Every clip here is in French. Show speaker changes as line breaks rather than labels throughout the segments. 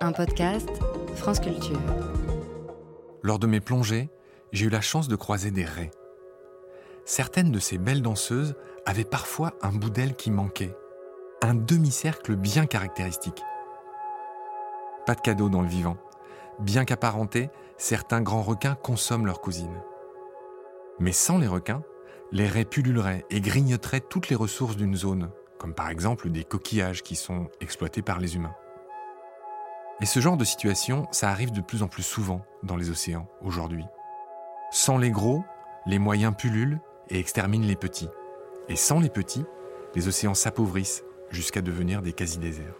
Un podcast France Culture.
Lors de mes plongées, j'ai eu la chance de croiser des raies. Certaines de ces belles danseuses avaient parfois un bout d'aile qui manquait, un demi-cercle bien caractéristique. Pas de cadeau dans le vivant. Bien qu'apparentés, certains grands requins consomment leurs cousines. Mais sans les requins, les raies pulluleraient et grignoteraient toutes les ressources d'une zone, comme par exemple des coquillages qui sont exploités par les humains. Et ce genre de situation, ça arrive de plus en plus souvent dans les océans aujourd'hui. Sans les gros, les moyens pullulent et exterminent les petits. Et sans les petits, les océans s'appauvrissent jusqu'à devenir des quasi-déserts.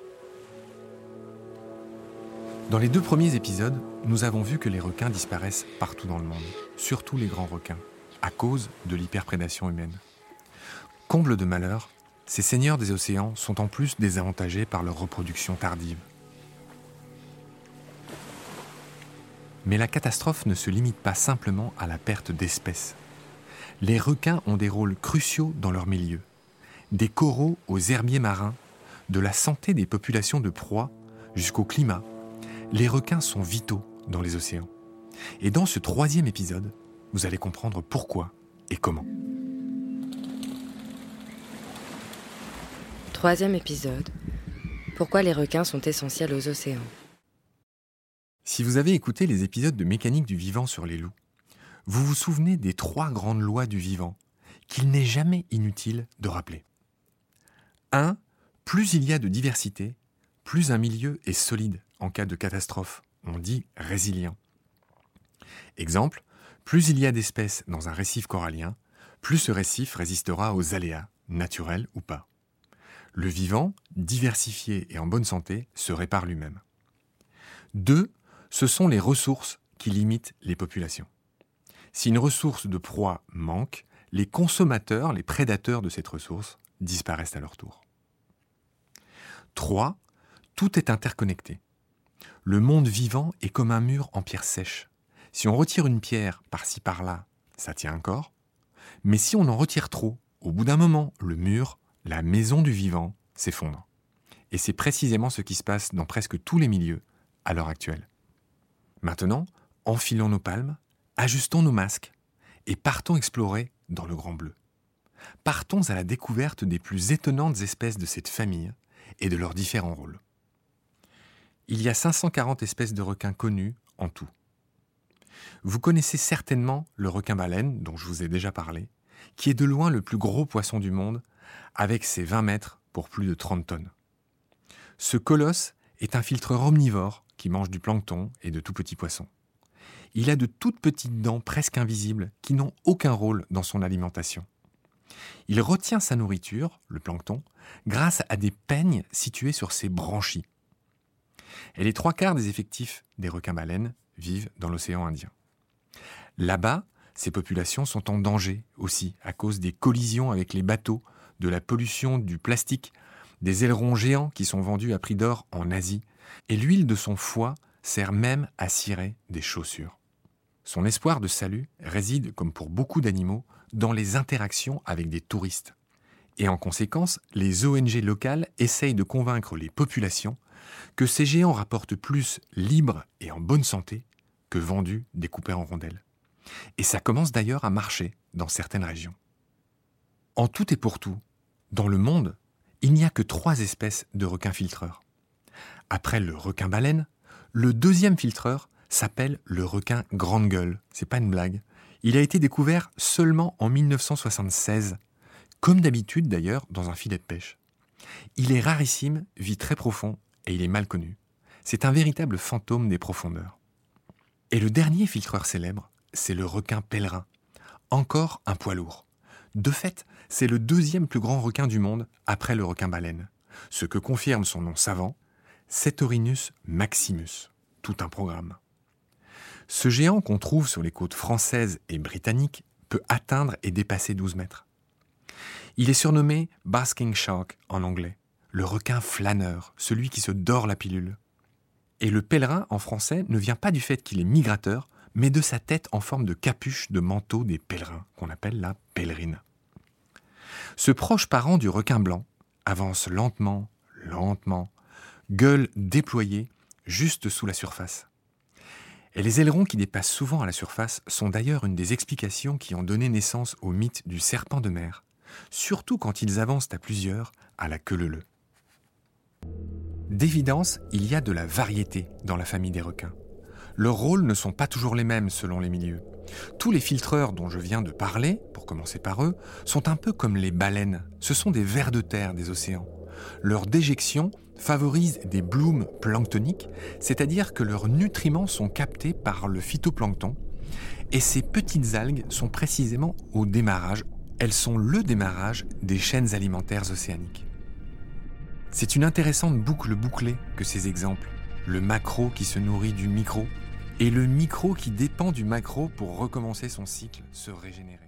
Dans les deux premiers épisodes, nous avons vu que les requins disparaissent partout dans le monde, surtout les grands requins, à cause de l'hyperprédation humaine. Comble de malheur, ces seigneurs des océans sont en plus désavantagés par leur reproduction tardive. Mais la catastrophe ne se limite pas simplement à la perte d'espèces. Les requins ont des rôles cruciaux dans leur milieu. Des coraux aux herbiers marins, de la santé des populations de proies jusqu'au climat. Les requins sont vitaux dans les océans. Et dans ce troisième épisode, vous allez comprendre pourquoi et comment.
Troisième épisode. Pourquoi les requins sont essentiels aux océans?
Si vous avez écouté les épisodes de Mécanique du vivant sur les loups, vous vous souvenez des trois grandes lois du vivant qu'il n'est jamais inutile de rappeler. 1. Plus il y a de diversité, plus un milieu est solide en cas de catastrophe. On dit résilient. Exemple, plus il y a d'espèces dans un récif corallien, plus ce récif résistera aux aléas, naturels ou pas. Le vivant, diversifié et en bonne santé, se répare lui-même. 2. Ce sont les ressources qui limitent les populations. Si une ressource de proie manque, les consommateurs, les prédateurs de cette ressource, disparaissent à leur tour. 3. Tout est interconnecté. Le monde vivant est comme un mur en pierre sèche. Si on retire une pierre par-ci par-là, ça tient encore. Mais si on en retire trop, au bout d'un moment, le mur, la maison du vivant, s'effondre. Et c'est précisément ce qui se passe dans presque tous les milieux à l'heure actuelle. Maintenant, enfilons nos palmes, ajustons nos masques et partons explorer dans le Grand Bleu. Partons à la découverte des plus étonnantes espèces de cette famille et de leurs différents rôles. Il y a 540 espèces de requins connues en tout. Vous connaissez certainement le requin-baleine, dont je vous ai déjà parlé, qui est de loin le plus gros poisson du monde, avec ses 20 mètres pour plus de 30 tonnes. Ce colosse est un filtreur omnivore qui mange du plancton et de tout petits poissons. Il a de toutes petites dents presque invisibles qui n'ont aucun rôle dans son alimentation. Il retient sa nourriture, le plancton, grâce à des peignes situés sur ses branchies. Et les trois quarts des effectifs des requins-baleines vivent dans l'océan Indien. Là-bas, ces populations sont en danger aussi à cause des collisions avec les bateaux, de la pollution du plastique, des ailerons géants qui sont vendus à prix d'or en Asie, et l'huile de son foie sert même à cirer des chaussures. Son espoir de salut réside, comme pour beaucoup d'animaux, dans les interactions avec des touristes. Et en conséquence, les ONG locales essayent de convaincre les populations que ces géants rapportent plus libres et en bonne santé que vendus découpés en rondelles. Et ça commence d'ailleurs à marcher dans certaines régions. En tout et pour tout, dans le monde, il n'y a que trois espèces de requins filtreurs. Après le requin baleine, le deuxième filtreur s'appelle le requin grande gueule. C'est pas une blague. Il a été découvert seulement en 1976, comme d'habitude d'ailleurs dans un filet de pêche. Il est rarissime, vit très profond et il est mal connu. C'est un véritable fantôme des profondeurs. Et le dernier filtreur célèbre, c'est le requin pèlerin. Encore un poids lourd. De fait, c'est le deuxième plus grand requin du monde après le requin baleine, ce que confirme son nom savant, Cetorinus maximus. Tout un programme. Ce géant qu'on trouve sur les côtes françaises et britanniques peut atteindre et dépasser 12 mètres. Il est surnommé Basking Shark en anglais, le requin flâneur, celui qui se dort la pilule. Et le pèlerin en français ne vient pas du fait qu'il est migrateur, mais de sa tête en forme de capuche de manteau des pèlerins, qu'on appelle la pèlerine. Ce proche parent du requin blanc avance lentement, lentement, gueule déployée, juste sous la surface. Et les ailerons qui dépassent souvent à la surface sont d'ailleurs une des explications qui ont donné naissance au mythe du serpent de mer, surtout quand ils avancent à plusieurs à la queue leu D'évidence, il y a de la variété dans la famille des requins. Leurs rôles ne sont pas toujours les mêmes selon les milieux. Tous les filtreurs dont je viens de parler, pour commencer par eux, sont un peu comme les baleines. Ce sont des vers de terre des océans. Leur déjection favorise des blooms planctoniques, c'est-à-dire que leurs nutriments sont captés par le phytoplancton, et ces petites algues sont précisément au démarrage, elles sont le démarrage des chaînes alimentaires océaniques. C'est une intéressante boucle bouclée que ces exemples, le macro qui se nourrit du micro, et le micro qui dépend du macro pour recommencer son cycle, se régénérer.